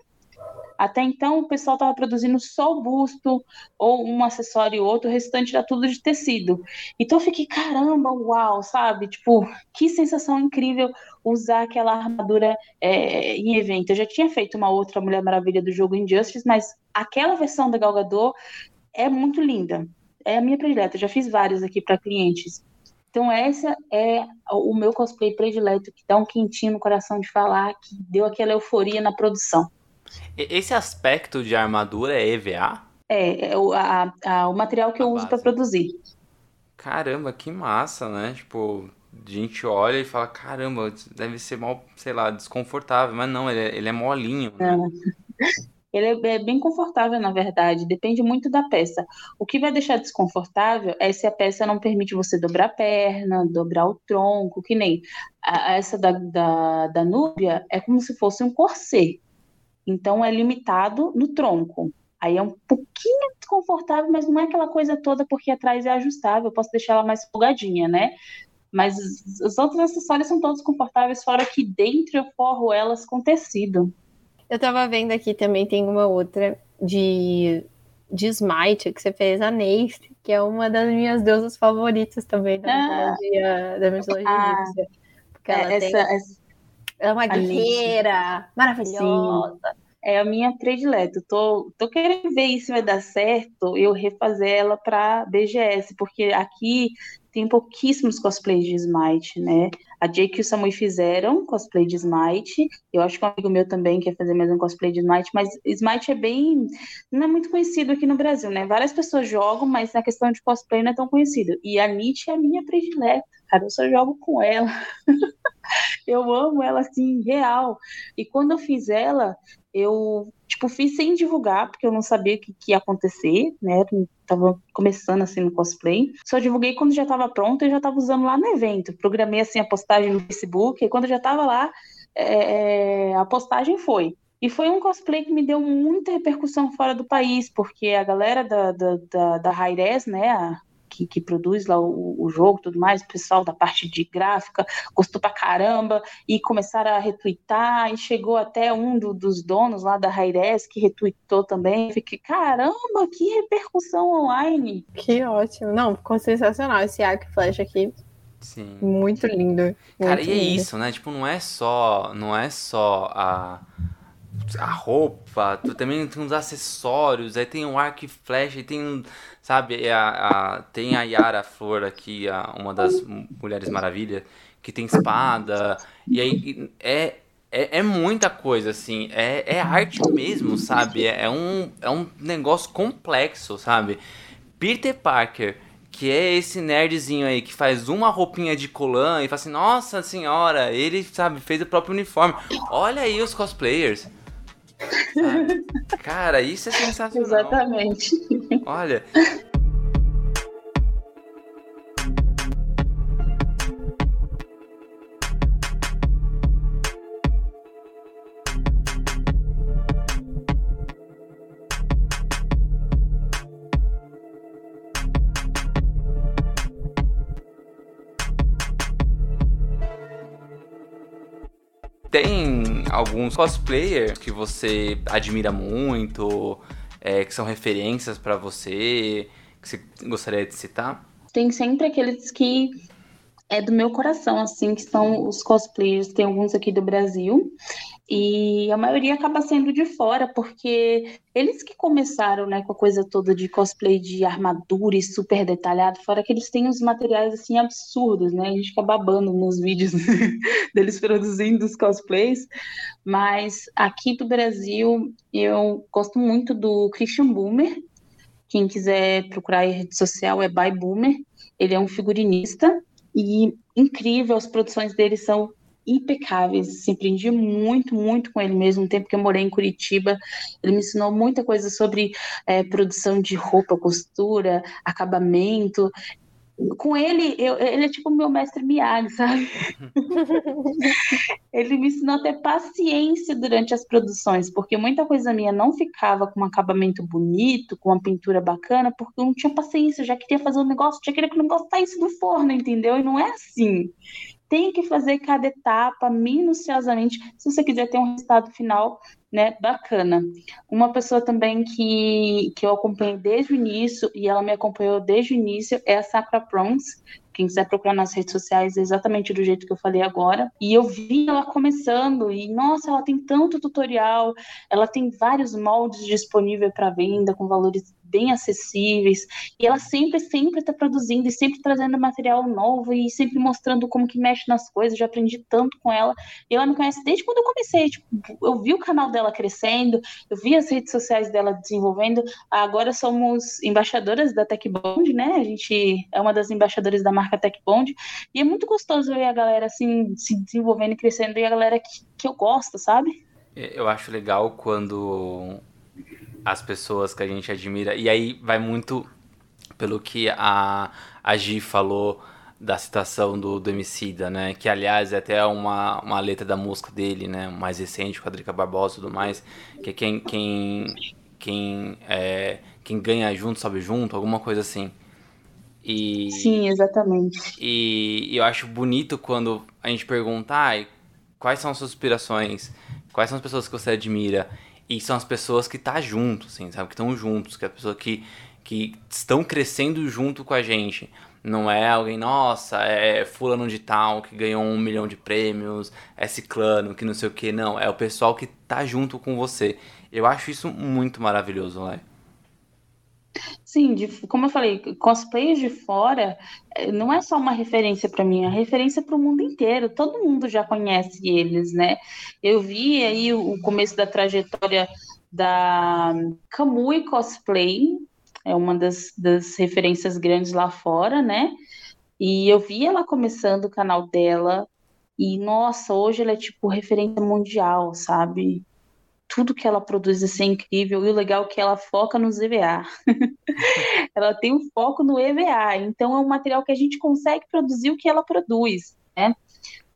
Até então, o pessoal estava produzindo só o busto, ou um acessório e outro, o restante era tudo de tecido. Então eu fiquei, caramba, uau, sabe? Tipo, que sensação incrível usar aquela armadura é, em evento. Eu já tinha feito uma outra Mulher Maravilha do jogo Injustice, mas aquela versão da Gal Gadot é muito linda. É a minha predileta, já fiz várias aqui para clientes. Então, essa é o meu cosplay predileto, que dá um quentinho no coração de falar, que deu aquela euforia na produção. Esse aspecto de armadura é EVA? É, é o, a- a- o material que eu A uso para base. produzir. Caramba, que massa, né? Tipo, a gente olha e fala, caramba, deve ser mal, sei lá, desconfortável. Mas não, ele é, ele é molinho, né? Ele é, é bem confortável, na verdade, depende muito da peça. O que vai deixar desconfortável é se a peça não permite você dobrar a perna, dobrar o tronco, que nem a- essa da, da, da Núbia é como se fosse um corset. Então é limitado no tronco. Aí é um pouquinho desconfortável, mas não é aquela coisa toda porque atrás é ajustável, eu posso deixar ela mais folgadinha, né? Mas os os outros acessórios são todos confortáveis, fora que dentro eu forro elas com tecido. Eu tava vendo aqui também, tem uma outra de, de Smite, que você fez a Neith, que é uma das minhas deusas favoritas também da Ah. mitologia, da mitologia Ah. egípcia. Porque É, ela, tem, essa, essa ela é uma guerreira maravilhosa. é a minha predileta. Tô, tô querendo ver se vai dar certo eu refazer ela para BGS, porque aqui tem pouquíssimos cosplays de Smite, né? A Jake e o Samui fizeram cosplay de Smite. Eu acho que um amigo meu também quer fazer mais um cosplay de Smite, mas Smite é bem. não é muito conhecido aqui no Brasil, né? Várias pessoas jogam, mas na questão de cosplay não é tão conhecido. E a Nietzsche é a minha predileta, cara. Eu só jogo com ela. Eu amo ela assim, real. E quando eu fiz ela, eu, tipo, fiz sem divulgar, porque eu não sabia o que, que ia acontecer, né? Tava começando assim no cosplay. Só divulguei quando já tava pronto e já tava usando lá no evento. Programei assim a postagem no Facebook, e quando já tava lá, é, a postagem foi. E foi um cosplay que me deu muita repercussão fora do país, porque a galera da, da, da, da Hi-Res, né, a- que, que produz lá o, o jogo e tudo mais, o pessoal da parte de gráfica, gostou pra caramba, e começaram a retweetar, e chegou até um do- dos donos lá da Hi-Res que retweetou também. Fiquei, caramba, que repercussão online! Que ótimo. Não, ficou sensacional esse arco e flecha aqui. Sim. Muito lindo. Cara, muito e é lindo. isso, né? Tipo, não é só, não é só a a roupa, tu também tem uns acessórios, aí tem um arco e flecha, tem, sabe, a, a, tem a Yara Flor aqui, a, uma das Mulheres Maravilha, que tem espada, e aí é, é, é muita coisa, assim, é, é arte mesmo, sabe, é, é, um, é um negócio complexo, sabe. Peter Parker que é esse nerdzinho aí que faz uma roupinha de colã e fala assim, nossa senhora, ele, sabe, fez o próprio uniforme. Olha aí os cosplayers. Sabe? Cara, isso é sensacional. Exatamente. Olha, alguns cosplayers que você admira muito, é, que são referências para você, que você gostaria de citar? Tem sempre aqueles que é do meu coração, assim, que são os cosplayers. Tem alguns aqui do Brasil e a maioria acaba sendo de fora, porque eles que começaram, né, com a coisa toda de cosplay de armadura e super detalhado, fora que eles têm uns materiais, assim, absurdos, né, a gente fica babando nos vídeos deles produzindo os cosplays, mas aqui do Brasil eu gosto muito do Christian Boomer, quem quiser procurar em rede social é By Boomer, ele é um figurinista, e incrível, as produções dele são impecáveis. Se aprendi muito, muito com ele mesmo. No tempo que eu morei em Curitiba, ele me ensinou muita coisa sobre é, produção de roupa, costura, acabamento. Com ele, eu, ele é tipo meu mestre Miyagi, sabe? ele me ensinou a ter paciência durante as produções, porque muita coisa minha não ficava com um acabamento bonito, com uma pintura bacana, porque eu não tinha paciência, eu já queria fazer o um negócio, já queria que o negócio saísse do forno, entendeu? E não é assim tem que fazer cada etapa minuciosamente se você quiser ter um resultado final né, bacana. Uma pessoa também que, que eu acompanhei desde o início, e ela me acompanhou desde o início, é a Sacra Prons. Quem quiser procurar nas redes sociais, é exatamente do jeito que eu falei agora. E eu vi ela começando, e nossa, ela tem tanto tutorial, ela tem vários moldes disponíveis para venda, com valores bem acessíveis, e ela sempre, sempre está produzindo e sempre trazendo material novo e sempre mostrando como que mexe nas coisas, já aprendi tanto com ela, e ela me conhece desde quando eu comecei, tipo, eu vi o canal dela crescendo, eu vi as redes sociais dela desenvolvendo, agora somos embaixadoras da TechBond, né, a gente é uma das embaixadoras da marca TechBond, e é muito gostoso ver a galera, assim, se desenvolvendo e crescendo, e a galera que, que eu gosto, sabe? Eu acho legal quando as pessoas que a gente admira. E aí vai muito pelo que a, a Gi falou da citação do, do Emicida, né? Que, aliás, é até uma, uma letra da música dele, né? Mais recente, com a Drica Barbosa e tudo mais. Que é quem, quem, quem, é, quem ganha junto, sobe junto, alguma coisa assim. E, Sim, exatamente. E, e eu acho bonito quando a gente pergunta ah, quais são as suas inspirações, quais são as pessoas que você admira. E são as pessoas que tá junto, assim, sabe? Que estão juntos, que é a pessoa que, que estão crescendo junto com a gente. Não é alguém, nossa, é fulano de tal que ganhou um milhão de prêmios, é ciclano, que não sei o que. Não, é o pessoal que tá junto com você. Eu acho isso muito maravilhoso, né? Sim, de, como eu falei, cosplayers de fora eh, não é só uma referência para mim, é referência para o mundo inteiro. Todo mundo já conhece eles, né? Eu vi aí o começo da trajetória da Kamui Cosplay, é uma das, das referências grandes lá fora, né? E eu vi ela começando o canal dela, e nossa, hoje ela é tipo referência mundial, sabe? Tudo que ela produz é incrível e o legal é que ela foca nos EVA. ela tem um foco no EVA, então é um material que a gente consegue produzir o que ela produz, né?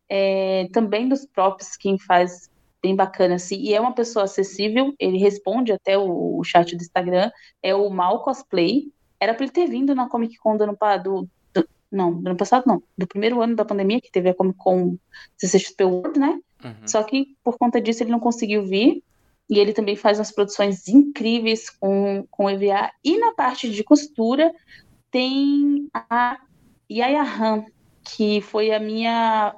É, também dos próprios quem faz bem bacana assim, e é uma pessoa acessível, ele responde até o, o chat do Instagram, é o Mal Cosplay, era para ele ter vindo na Comic Con do ano, do, do, não, do ano passado não, do primeiro ano da pandemia, que teve a Comic Con CCXP World, né? Uhum. Só que por conta disso ele não conseguiu vir, e ele também faz umas produções incríveis com, com EVA. E na parte de costura tem a Yaya Han, que foi a minha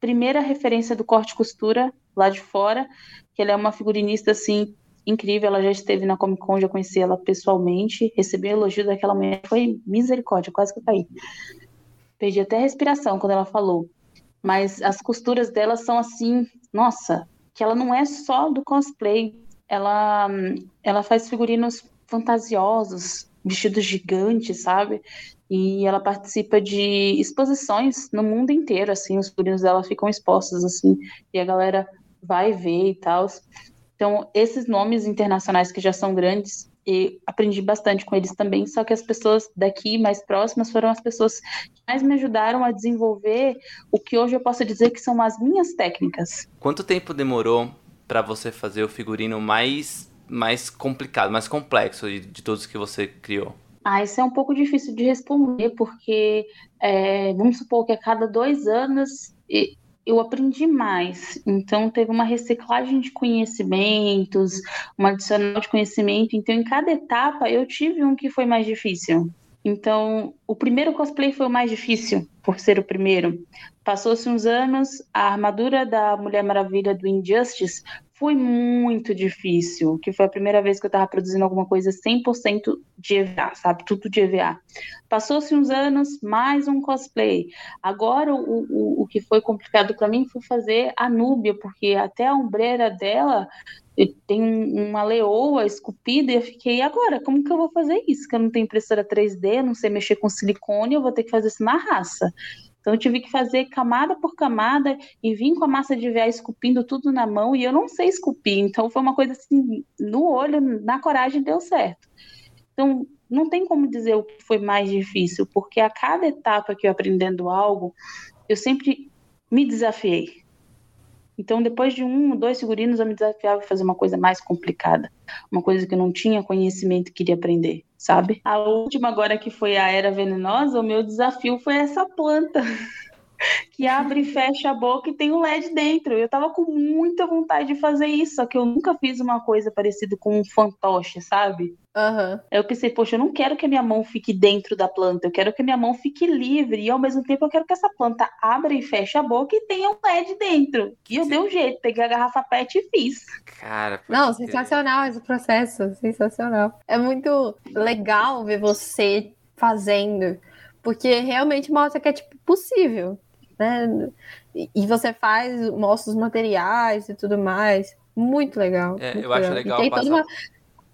primeira referência do corte costura lá de fora, que ela é uma figurinista assim incrível, ela já esteve na Comic Con, já conheci ela pessoalmente, recebi o elogio daquela mulher, foi misericórdia, quase que eu caí. Perdi até a respiração quando ela falou. Mas as costuras dela são assim, nossa, que ela não é só do cosplay, ela ela faz figurinos fantasiosos, vestidos gigantes, sabe? E ela participa de exposições no mundo inteiro, assim, os figurinos dela ficam expostos, assim, e a galera vai ver e tal. Então, esses nomes internacionais que já são grandes, e aprendi bastante com eles também, só que as pessoas daqui mais próximas foram as pessoas que mais me ajudaram a desenvolver o que hoje eu posso dizer que são as minhas técnicas. Quanto tempo demorou para você fazer o figurino mais mais complicado, mais complexo de, de todos que você criou? Ah, isso é um pouco difícil de responder, porque é, vamos supor que a cada dois anos eu aprendi mais. Então, teve uma reciclagem de conhecimentos, um adicional de conhecimento. Então, em cada etapa, eu tive um que foi mais difícil. Então, o primeiro cosplay foi o mais difícil, por ser o primeiro. Passou-se uns anos, a armadura da Mulher Maravilha do Injustice foi muito difícil, que foi a primeira vez que eu estava produzindo alguma coisa 100% de EVA, sabe? Tudo de EVA. Passou-se uns anos, mais um cosplay. Agora, o, o, o que foi complicado para mim foi fazer a Núbia, porque até a ombreira dela tem uma leoa esculpida e eu fiquei, agora, como que eu vou fazer isso? Que eu não tenho impressora 3D, não sei mexer com silicone, eu vou ter que fazer isso na raça. Então eu tive que fazer camada por camada e vim com a massa de véia esculpindo tudo na mão e eu não sei esculpir. Então foi uma coisa assim, no olho, na coragem deu certo. Então não tem como dizer o que foi mais difícil, porque a cada etapa que eu aprendendo algo, eu sempre me desafiei. Então, depois de um, dois figurinos, eu me desafiava a fazer uma coisa mais complicada, uma coisa que eu não tinha conhecimento e queria aprender, sabe? A última agora que foi a Era Venenosa, o meu desafio foi essa planta. que abre e fecha a boca e tem um LED dentro. Eu tava com muita vontade de fazer isso, só que eu nunca fiz uma coisa parecida com um fantoche, sabe? Uhum. Eu pensei, poxa, eu não quero que a minha mão fique dentro da planta, eu quero que a minha mão fique livre, e ao mesmo tempo eu quero que essa planta abra e feche a boca e tenha um LED dentro. E eu Sim. dei um jeito, peguei a garrafa PET e fiz. Cara, não, sensacional esse processo, sensacional. É muito legal ver você fazendo, porque realmente mostra que é tipo possível né? E você faz, mostra os materiais e tudo mais. Muito legal. É, muito eu acho legal. tem passar... toda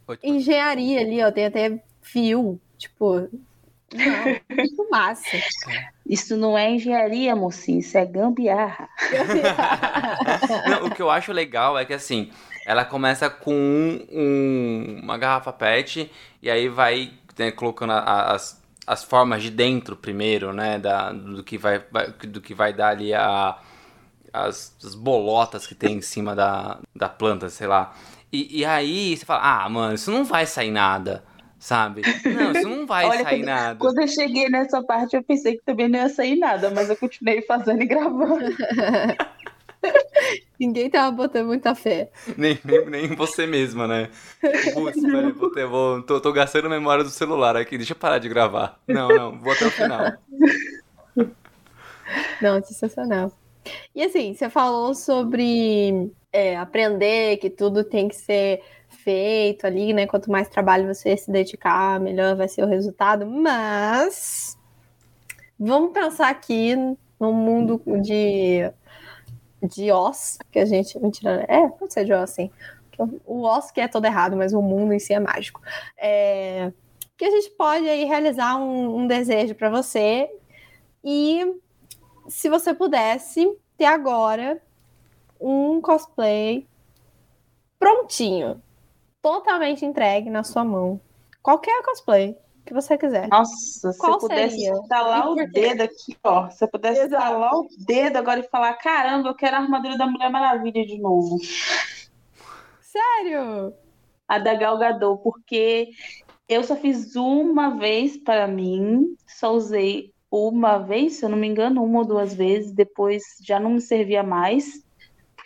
uma engenharia ali, ó. Tem até fio, tipo. Não, muito massa. Isso não é engenharia, mocinho, isso é gambiarra. não, o que eu acho legal é que assim, ela começa com um, uma garrafa PET e aí vai né, colocando as, as formas de dentro primeiro, né? Da, do, que vai, vai do que vai dar ali a, as, as, bolotas que tem em cima da, da planta, sei lá. E, e aí você fala, ah, mano, isso não vai sair nada sabe? Não, isso não vai Olha, sair quando, nada. Quando eu cheguei nessa parte, eu pensei que também não ia sair nada, mas eu continuei fazendo e gravando. Ninguém tava botando muita fé. Nem, nem, nem você mesma, né? Putz, velho, vou, ter, vou tô, tô gastando memória do celular aqui, deixa eu parar de gravar. Não, não, vou até o final. Não, sensacional. E assim, você falou sobre é, aprender que tudo tem que ser feito ali, né? Quanto mais trabalho você se dedicar, melhor vai ser o resultado. Mas vamos pensar aqui no mundo de de Oz, que a gente. Mentira, é, pode ser de Oz, sim. O Oz que é todo errado, mas o mundo em si é mágico. É, que a gente pode aí realizar um, um desejo para você. E se você pudesse ter agora um cosplay prontinho, totalmente entregue na sua mão. Qualquer cosplay que você quiser. Nossa, se eu pudesse seria? instalar o dedo aqui, ó. Se eu pudesse Exato. instalar o dedo agora e falar: caramba, eu quero a armadura da Mulher Maravilha de novo. Sério? A da Gal Gadot, porque eu só fiz uma vez para mim, só usei uma vez, se eu não me engano, uma ou duas vezes, depois já não me servia mais,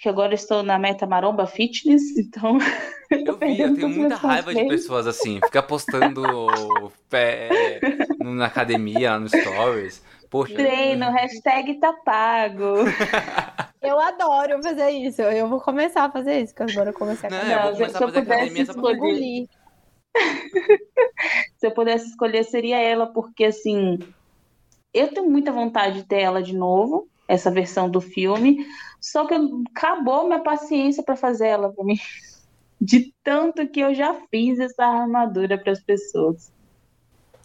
porque agora estou na meta maromba fitness, então Eu vi, eu tenho muita raiva de pessoas assim, fica postando é, na academia, no stories. Poxa. Treino, hashtag tá pago. Eu adoro fazer isso. Eu vou começar a fazer isso, que agora eu comecei a Não, fazer. eu vou começar a fazer academia só pra Engoli. Se eu pudesse escolher, seria ela, porque assim, eu tenho muita vontade de ter ela de novo, essa versão do filme, só que acabou minha paciência para fazer ela pra mim. De tanto que eu já fiz essa armadura para as pessoas.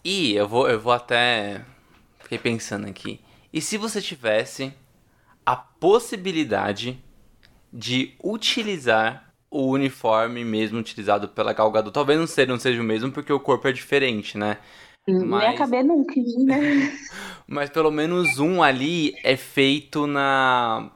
E eu vou, eu vou até. Fiquei pensando aqui. E se você tivesse a possibilidade de utilizar o uniforme mesmo utilizado pela Gal Gadot? Talvez não seja, não seja o mesmo porque o corpo é diferente, né? Nem Mas- acabei nunca, né? Mas pelo menos um ali é feito na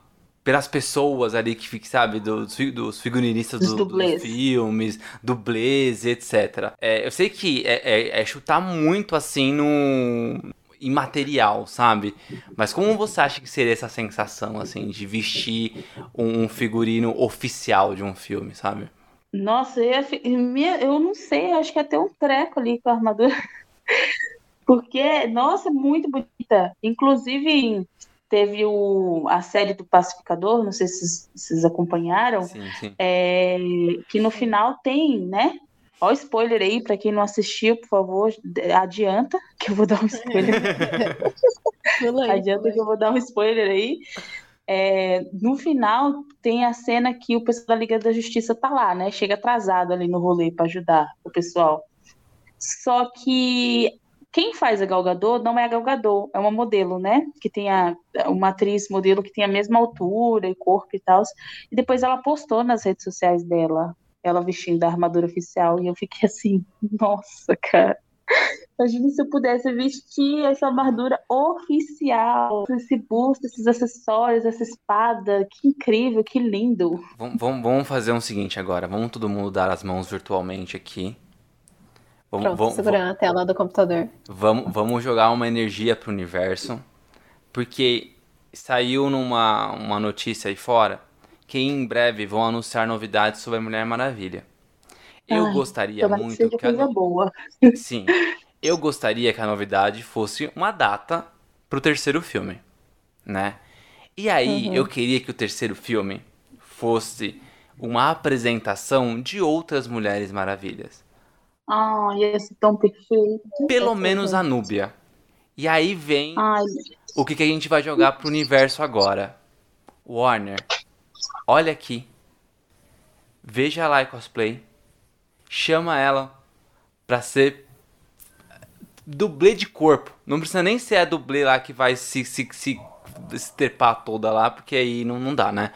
pelas pessoas ali que fica, sabe, dos, dos figurinistas Dos do- dos filmes, dublês, etc. É, eu sei que é, é- é chutar muito assim no imaterial, sabe? Mas como você acha que seria essa sensação assim de vestir um figurino oficial de um filme, sabe? Nossa, eu, ia eu não sei, acho que ter um treco ali com a armadura. Porque, nossa, é muito bonita. Inclusive, teve o, a série do Pacificador, não sei se vocês- acompanharam, Sim, sim. é, que no final tem, né? Ó, o spoiler aí, pra quem não assistiu, por favor, adianta, que eu vou dar um spoiler. Adianta que eu vou dar um spoiler aí. É, no final, tem a cena que o pessoal da Liga da Justiça tá lá, né? Chega atrasado ali no rolê pra ajudar o pessoal. Só que quem faz a Gal Gadot não é a Gal Gadot, é uma modelo, né? Que tem a, uma atriz modelo que tem a mesma altura e corpo e tal. E depois ela postou nas redes sociais dela, ela vestindo a armadura oficial. E eu fiquei assim, nossa, cara. Imagina se eu pudesse vestir essa armadura oficial, esse busto, esses acessórios, essa espada. Que incrível, que lindo. Vamos, vamos, vamos fazer o seguinte agora. Vamos todo mundo dar as mãos virtualmente aqui. Vamos, Pronto, vamos, segurando a tela do computador. vamos, vamos jogar uma energia pro universo. Porque saiu numa uma notícia aí fora que em breve vão anunciar novidades sobre a Mulher Maravilha. Eu Ai, gostaria Tomara que muito seja que a coisa boa. Sim. Eu gostaria que a novidade fosse uma data pro terceiro filme, né? E aí, Uhum. eu queria que o terceiro filme fosse uma apresentação de outras Mulheres Maravilhas. Ai, ia ser tão perfeito. Pelo menos a Núbia. E aí vem Ai, o que, que a gente vai jogar pro universo agora. Warner, olha aqui. Veja lá a cosplay. Chama ela pra ser dublê de corpo. Não precisa nem ser a dublê lá que vai se, se, se estrepar toda lá, porque aí não, não dá, né?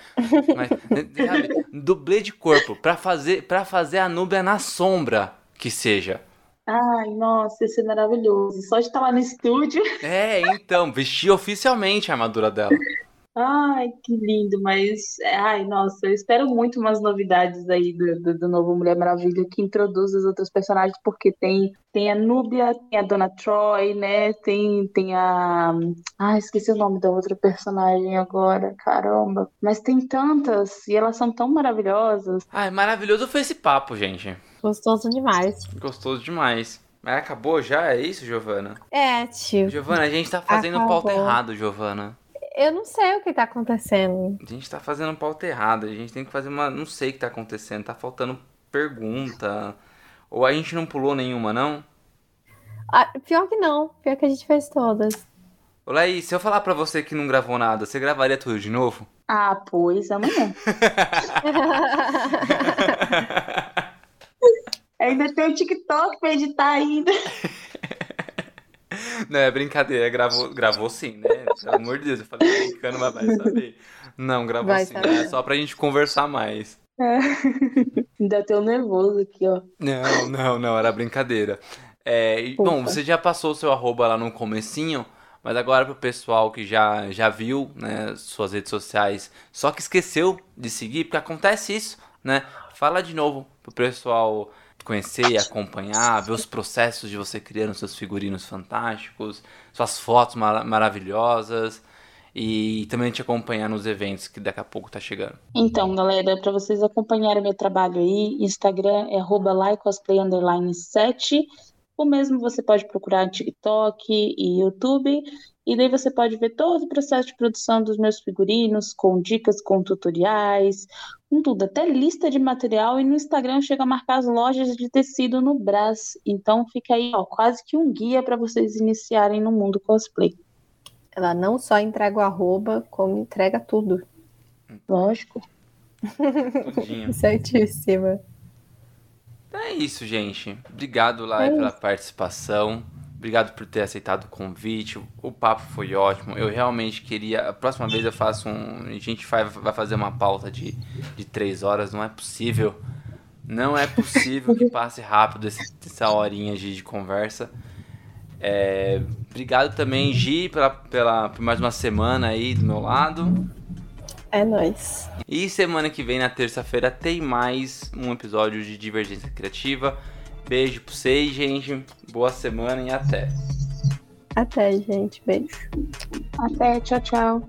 Mas, sabe, dublê de corpo pra fazer, pra fazer a Núbia na sombra que seja. ai, nossa, ia ser maravilhoso. Só de estar lá no estúdio. É, então, vestir oficialmente a armadura dela. Ai, que lindo, mas ai, nossa, eu espero muito umas novidades aí do, do, do novo Mulher Maravilha que introduz os outros personagens, porque tem, tem a Núbia, tem a Dona Troy, né? Tem, tem a. Ai, esqueci o nome da outra personagem agora, caramba. Mas tem tantas, e elas são tão maravilhosas. Ai, maravilhoso foi esse papo, gente. Gostoso demais. Gostoso demais. Mas acabou já? É isso, Giovana? É, tio. Giovana, a gente tá fazendo Acabou. pauta errado, Giovana. Eu não sei o que tá acontecendo. A gente tá fazendo pauta errada. A gente tem que fazer uma. Não sei o que tá acontecendo. Tá faltando pergunta. Ou a gente não pulou nenhuma, não? Ah, pior que não. Pior que a gente fez todas. Ô, Laís, se eu falar pra você que não gravou nada, você gravaria tudo de novo? Ah, pois, amanhã. Ainda tem o TikTok pra editar ainda. Não, é brincadeira. Gravou, gravou sim, né? Pelo amor de Deus, eu falei brincando, mas vai saber. Não, gravou Vai sim. saber. É só pra gente conversar mais. Ainda tem o nervoso aqui, ó. Não, não, não, era brincadeira. É, e, bom, você já passou o seu arroba lá no comecinho, mas agora pro pessoal que já, já viu, né, suas redes sociais, só que esqueceu de seguir, porque acontece isso, né? Fala de novo pro pessoal conhecer e acompanhar, ver os processos de você criando seus figurinos fantásticos, suas fotos mara- maravilhosas. e também te acompanhar nos eventos que daqui a pouco tá chegando. Então, galera, para vocês acompanharem meu trabalho aí, Instagram é @likeosplay_7. O mesmo você pode procurar no TikTok e YouTube. E daí você pode ver todo o processo de produção dos meus figurinos, com dicas, com tutoriais, com tudo, até lista de material. E no Instagram chega a marcar as lojas de tecido no Brás. Então fica aí, ó, quase que um guia para vocês iniciarem no mundo cosplay. Ela não só entrega o arroba, como entrega tudo. Lógico. Certíssima. É isso, gente. Obrigado, Lai, é pela participação. Obrigado por ter aceitado o convite. O papo foi ótimo. Eu realmente queria. A próxima vez eu faço um. A gente vai, vai fazer uma pauta de, de três horas. Não é possível. Não é possível que passe rápido essa horinha de, de conversa. É, obrigado também, Gi, pela, pela, por mais uma semana aí do meu lado. É nóis. E semana que vem, na terça-feira, tem mais um episódio de Divergência Criativa. Beijo pra vocês, gente. Boa semana e até. Até, gente. Beijo. Até. Tchau, tchau.